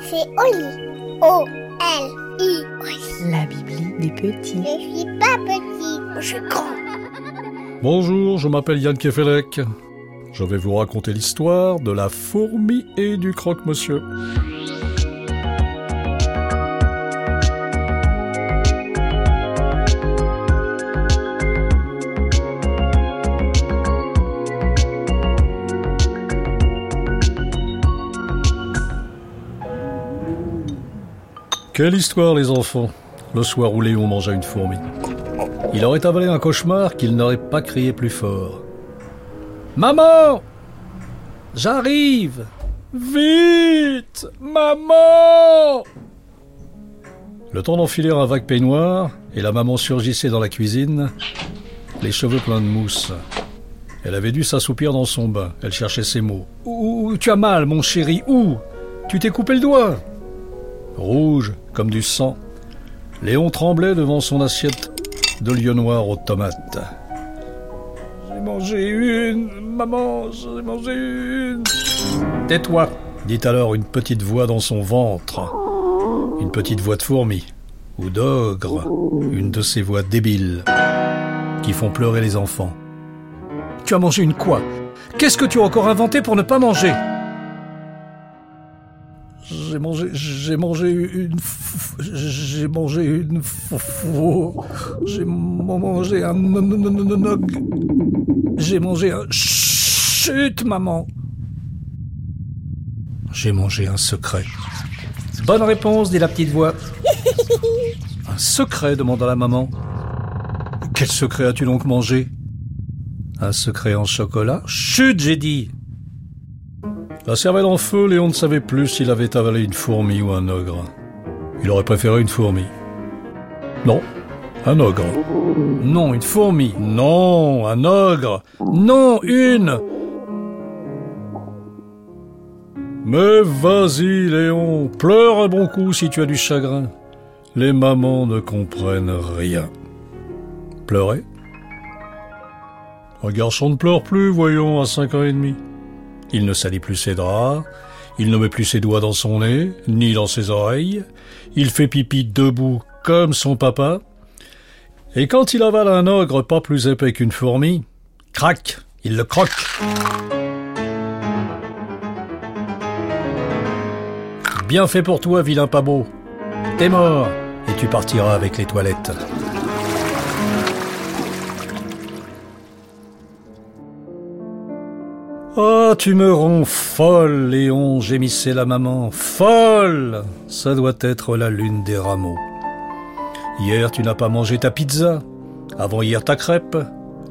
C'est Oli. O-L-I. La Bibli des petits. Je suis pas petit, je suis grand. Bonjour, je m'appelle Yann Kefelec. Je vais vous raconter l'histoire de la fourmi et du croque-monsieur. Quelle histoire, les enfants Le soir où Léon mangea une fourmi. Il aurait avalé un cauchemar qu'il n'aurait pas crié plus fort. Maman J'arrive Vite Maman Le temps d'enfiler un vague peignoir, et la maman surgissait dans la cuisine, les cheveux pleins de mousse. Elle avait dû s'assoupir dans son bain. Elle cherchait ses mots. Où, tu as mal, mon chéri Où? Tu t'es coupé le doigt Rouge comme du sang, Léon tremblait devant son assiette de lieu noir aux tomates. J'ai mangé une, maman, j'ai mangé une. Tais-toi, dit alors une petite voix dans son ventre. Une petite voix de fourmi, ou d'ogre, une de ces voix débiles qui font pleurer les enfants. Tu as mangé une quoi? Qu'est-ce que tu as encore inventé pour ne pas manger? J'ai mangé, j'ai mangé une, j'ai mangé une, j'ai mangé un, j'ai mangé un, chut, maman. J'ai mangé un secret. Bonne réponse, dit la petite voix. Un secret, demanda la maman. Quel secret as-tu donc mangé? Un secret en chocolat? Chut, j'ai dit. La cervelle en feu, Léon ne savait plus s'il avait avalé une fourmi ou un ogre. Il aurait préféré une fourmi. Non, un ogre. Non, une fourmi. Non, un ogre. Non, une. Mais vas-y, Léon, pleure un bon coup si tu as du chagrin. Les mamans ne comprennent rien. Pleurer? Un garçon ne pleure plus, voyons, à cinq ans et demi. Il ne salit plus ses draps, il ne met plus ses doigts dans son nez, ni dans ses oreilles, il fait pipi debout comme son papa, et quand il avale un ogre pas plus épais qu'une fourmi, crac, il le croque. Bien fait pour toi, vilain pas. T'es mort, et tu partiras avec les toilettes. Oh, tu me rends folle, Léon, gémissait la maman. Folle Ça doit être la lune des rameaux. Hier, tu n'as pas mangé ta pizza. Avant-hier, ta crêpe.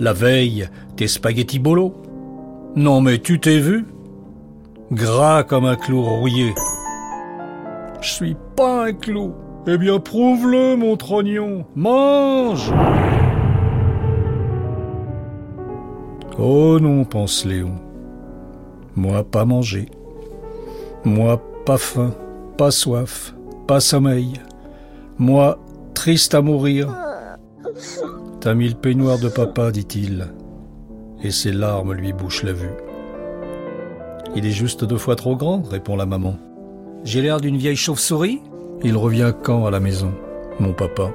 La veille, tes spaghettis bolo. Non, mais tu t'es vu? Gras comme un clou rouillé. Je suis pas un clou. Eh bien, prouve-le, mon trognon. Mange Oh non, pense Léon. Moi pas manger. Moi pas faim, pas soif, pas sommeil. Moi triste à mourir. T'as mis le peignoir de papa, dit-il, et ses larmes lui bouchent la vue. Il est juste deux fois trop grand, répond la maman. J'ai l'air d'une vieille chauve-souris Il revient quand à la maison, mon papa?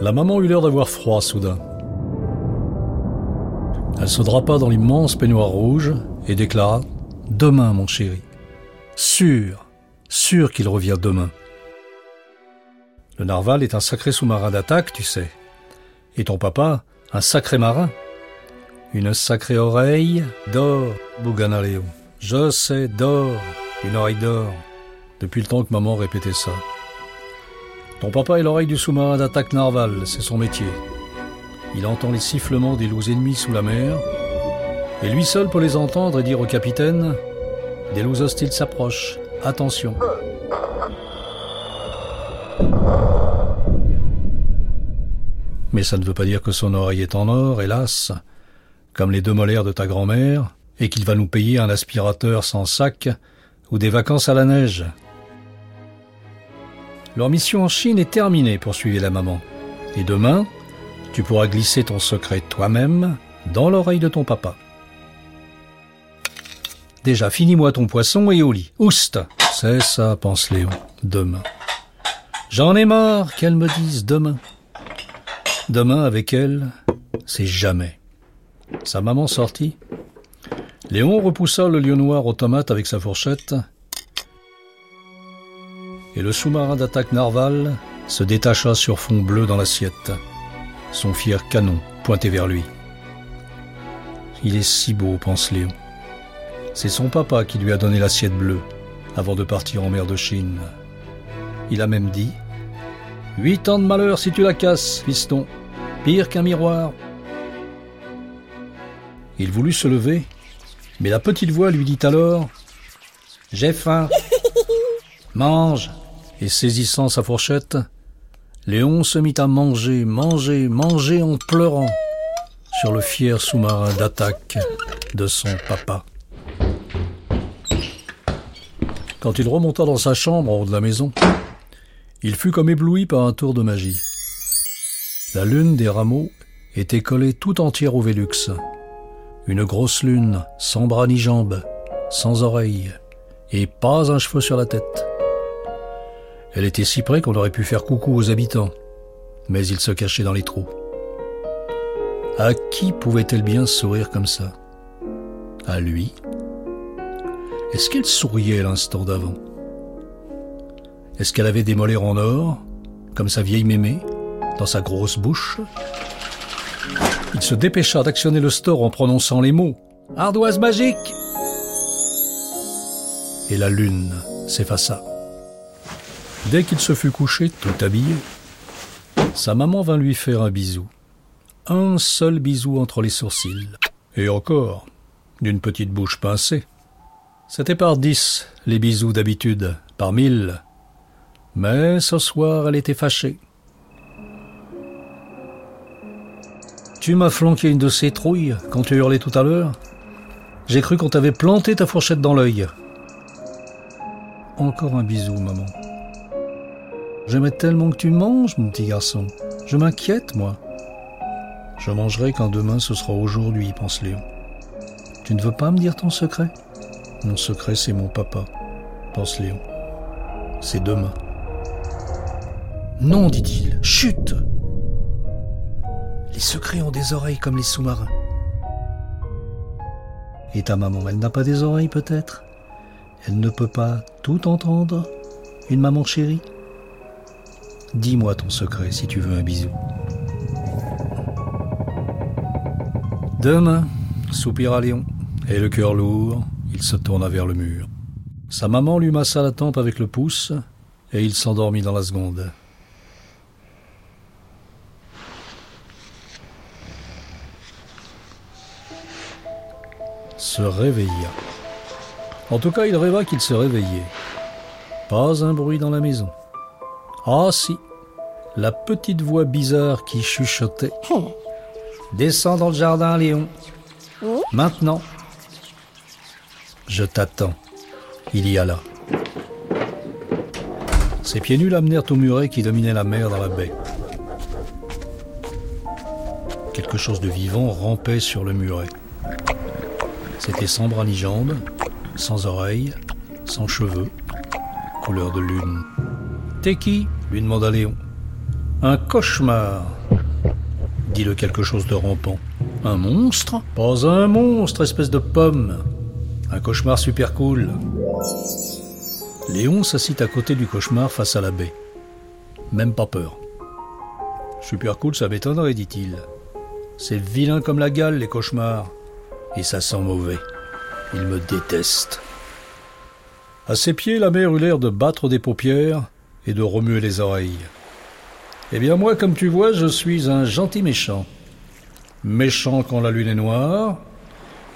La maman eut l'air d'avoir froid soudain. Elle se drapa dans l'immense peignoir rouge et déclara Demain, mon chéri. Sûr, sûr qu'il revient demain. Le narval est un sacré sous-marin d'attaque, tu sais. Et ton papa, un sacré marin. Une sacrée oreille d'or, Bougana Léon. Je sais, d'or, une oreille d'or. Depuis le temps que maman répétait ça. Ton papa est l'oreille du sous-marin d'attaque narval, c'est son métier. Il entend les sifflements des loups ennemis sous la mer, et lui seul peut les entendre et dire au capitaine Des loups hostiles s'approchent, attention. Mais ça ne veut pas dire que son oreille est en or, hélas, comme les deux molaires de ta grand-mère, et qu'il va nous payer un aspirateur sans sac ou des vacances à la neige. Leur mission en Chine est terminée, poursuivit la maman. Et demain, tu pourras glisser ton secret toi-même dans l'oreille de ton papa. déjà, finis-moi ton poisson et au lit. Oust C'est ça, pense Léon. Demain. J'en ai marre qu'elle me dise demain. Demain, avec elle, c'est jamais. Sa maman sortit. Léon repoussa le lion noir aux tomates avec sa fourchette. Et le sous-marin d'attaque narval se détacha sur fond bleu dans l'assiette, son fier canon pointé vers lui. Il est si beau, pense Léon. C'est son papa qui lui a donné l'assiette bleue avant de partir en mer de Chine. Il a même dit Huit ans de malheur si tu la casses, fiston. Pire qu'un miroir. Il voulut se lever, mais la petite voix lui dit alors J'ai faim. Mange. Et saisissant sa fourchette, Léon se mit à manger, manger, manger en pleurant sur le fier sous-marin d'attaque de son papa. Quand il remonta dans sa chambre en haut de la maison, il fut comme ébloui par un tour de magie. La lune des rameaux était collée tout entière au Vélux. Une grosse lune, sans bras ni jambes, sans oreilles, et pas un cheveu sur la tête. Elle était si près qu'on aurait pu faire coucou aux habitants, mais ils se cachaient dans les trous. À qui pouvait-elle bien sourire comme ça? À lui? Est-ce qu'elle souriait l'instant d'avant? Est-ce qu'elle avait des molaires en or, comme sa vieille mémé, dans sa grosse bouche? Il se dépêcha d'actionner le store en prononçant les mots. Ardoise magique! Et la lune s'effaça. Dès qu'il se fut couché, tout habillé, sa maman vint lui faire un bisou. Un seul bisou entre les sourcils. Et encore, d'une petite bouche pincée. C'était par dix, les bisous d'habitude, par mille. Mais ce soir, elle était fâchée. Tu m'as flanqué une de ces trouilles quand tu hurlais tout à l'heure J'ai cru qu'on t'avait planté ta fourchette dans l'œil. Encore un bisou, maman. J'aimerais tellement que tu manges, mon petit garçon. Je m'inquiète, moi. Je mangerai quand demain ce sera aujourd'hui, pense Léon. Tu ne veux pas me dire ton secret? Mon secret, c'est mon papa, pense Léon. C'est demain. Non, dit-il, chute Les secrets ont des oreilles comme les sous-marins. Et ta maman, elle n'a pas des oreilles peut-être? Elle ne peut pas tout entendre? Une maman chérie? Dis-moi ton secret si tu veux un bisou. Demain, soupira Léon, et le cœur lourd, il se tourna vers le mur. Sa maman lui massa la tempe avec le pouce, et il s'endormit dans la seconde. Se réveilla. En tout cas, il rêva qu'il se réveillait. Pas un bruit dans la maison. Ah si, la petite voix bizarre qui chuchotait. Descends dans le jardin, Léon. Maintenant. Je t'attends. Il y a là. Ses pieds nus l'amenèrent au muret qui dominait la mer dans la baie. Quelque chose de vivant rampait sur le muret. C'était sans bras ni jambes, sans oreilles, sans cheveux, couleur de lune. T'es qui? lui demanda Léon. Un cauchemar, dit le quelque chose de rampant. Un monstre? Pas un monstre, espèce de pomme. Un cauchemar super cool. Léon s'assit à côté du cauchemar face à la baie. Même pas peur. Super cool, ça m'étonnerait, dit-il. C'est vilain comme la gale, les cauchemars. Et ça sent mauvais. Il me déteste. À ses pieds, la mer eut l'air de battre des paupières et de remuer les oreilles. Eh bien moi, comme tu vois, je suis un gentil méchant. Méchant quand la lune est noire,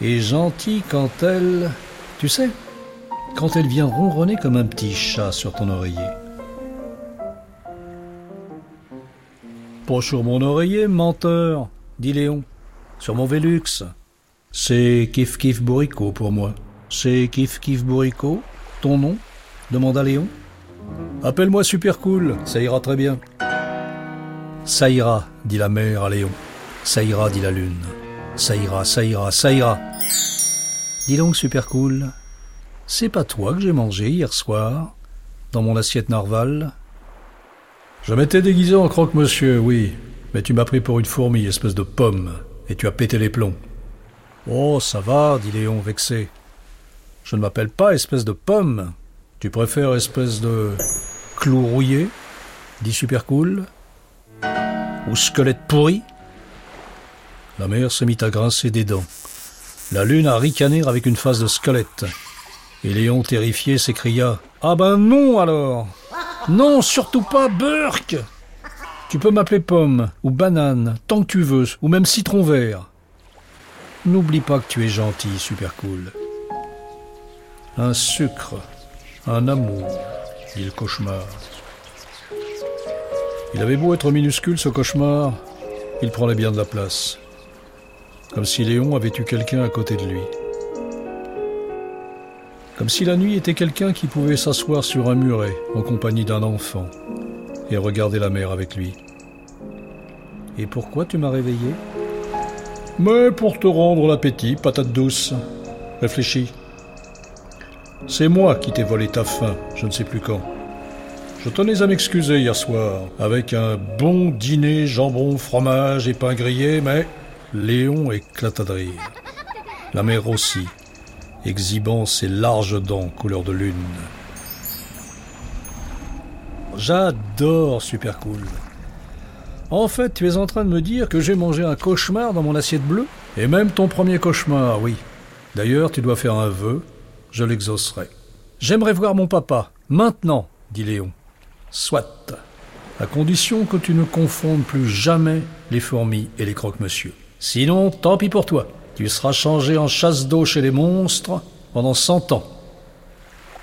et gentil quand elle... Tu sais, quand elle vient ronronner comme un petit chat sur ton oreiller. Pas sur mon oreiller, menteur, dit Léon. Sur mon Vélux. C'est Kif Kif Bourrico pour moi. C'est Kif Kif Bourrico, ton nom? demanda Léon. Appelle-moi Super Cool, ça ira très bien. Ça ira, dit la mer à Léon. Ça ira, dit la lune. Ça ira, ça ira, ça ira. Dis donc, super cool, C'est pas toi que j'ai mangé hier soir, dans mon assiette narval? Je m'étais déguisé en croque-monsieur, oui, mais tu m'as pris pour une fourmi, espèce de pomme, et tu as pété les plombs. Oh, ça va, dit Léon, vexé. Je ne m'appelle pas espèce de pomme. Tu préfères espèce de clou rouillé, dit super ou squelette pourri La mère se mit à grincer des dents. La lune a ricané avec une face de squelette. Et Léon, terrifié, s'écria Ah ben non alors Non, surtout pas Burke Tu peux m'appeler pomme, ou banane, tant que tu veux, ou même citron vert. N'oublie pas que tu es gentil, super cool. Un sucre, un amour, dit le cauchemar. Il avait beau être minuscule, ce cauchemar, il prenait bien de la place. Comme si Léon avait eu quelqu'un à côté de lui. Comme si la nuit était quelqu'un qui pouvait s'asseoir sur un muret en compagnie d'un enfant et regarder la mer avec lui. Et pourquoi tu m'as réveillé? Mais pour te rendre l'appétit, patate douce. Réfléchis. C'est moi qui t'ai volé ta faim, je ne sais plus quand. Je tenais à m'excuser hier soir, avec un bon dîner jambon, fromage et pain grillé, mais Léon éclata de rire. La mère aussi, exhibant ses larges dents couleur de lune. J'adore Super Cool. En fait, tu es en train de me dire que j'ai mangé un cauchemar dans mon assiette bleue? Et même ton premier cauchemar, oui. D'ailleurs, tu dois faire un vœu, je l'exaucerai. J'aimerais voir mon papa, maintenant, dit Léon. Soit, à condition que tu ne confondes plus jamais les fourmis et les croque-monsieur. Sinon, tant pis pour toi. Tu seras changé en chasse d'eau chez les monstres pendant cent ans.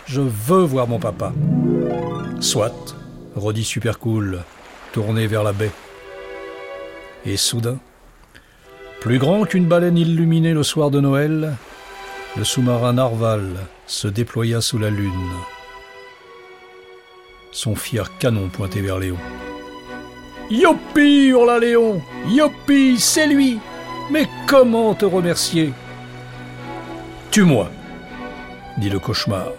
Je veux voir mon papa. Soit, redit Supercool, tourné vers la baie. Et soudain, plus grand qu'une baleine illuminée le soir de Noël, le sous-marin narval se déploya sous la lune. Son fier canon pointé vers Léon. Youpi hurla Léon Youpi, c'est lui mais comment te remercier? Tue-moi, dit le cauchemar.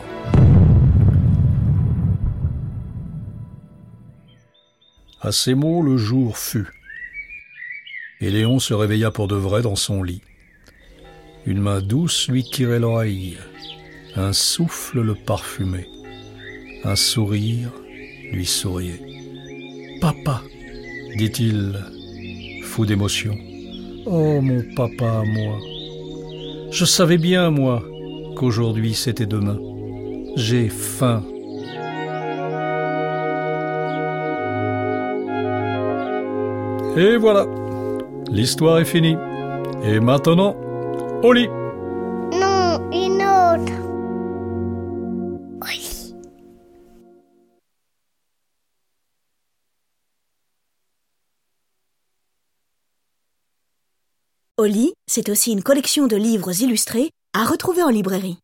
À ces mots, le jour fut. Et Léon se réveilla pour de vrai dans son lit. Une main douce lui tirait l'oreille, un souffle le parfumait, un sourire lui souriait. Papa, dit-il, fou d'émotion. Oh mon papa moi. Je savais bien, moi, qu'aujourd'hui c'était demain. J'ai faim. Et voilà, l'histoire est finie. Et maintenant, au lit. Non, une autre. Oli, c'est aussi une collection de livres illustrés à retrouver en librairie.